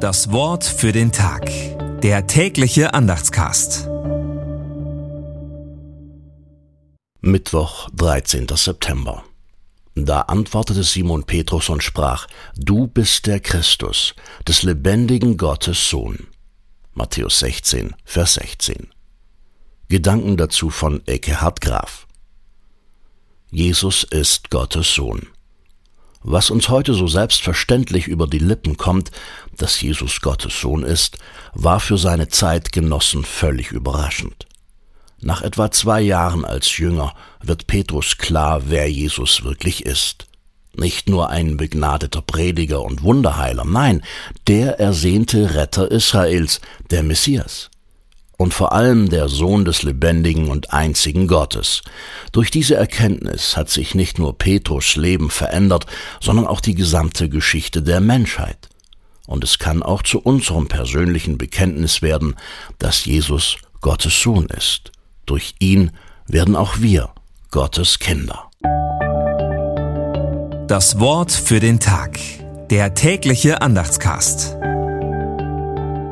Das Wort für den Tag. Der tägliche Andachtscast. Mittwoch, 13. September. Da antwortete Simon Petrus und sprach, Du bist der Christus, des lebendigen Gottes Sohn. Matthäus 16, Vers 16. Gedanken dazu von Ecke Hartgraf. Jesus ist Gottes Sohn. Was uns heute so selbstverständlich über die Lippen kommt, dass Jesus Gottes Sohn ist, war für seine Zeitgenossen völlig überraschend. Nach etwa zwei Jahren als Jünger wird Petrus klar, wer Jesus wirklich ist. Nicht nur ein begnadeter Prediger und Wunderheiler, nein, der ersehnte Retter Israels, der Messias und vor allem der Sohn des lebendigen und einzigen Gottes. Durch diese Erkenntnis hat sich nicht nur Petrus Leben verändert, sondern auch die gesamte Geschichte der Menschheit. Und es kann auch zu unserem persönlichen Bekenntnis werden, dass Jesus Gottes Sohn ist. Durch ihn werden auch wir Gottes Kinder. Das Wort für den Tag. Der tägliche Andachtscast.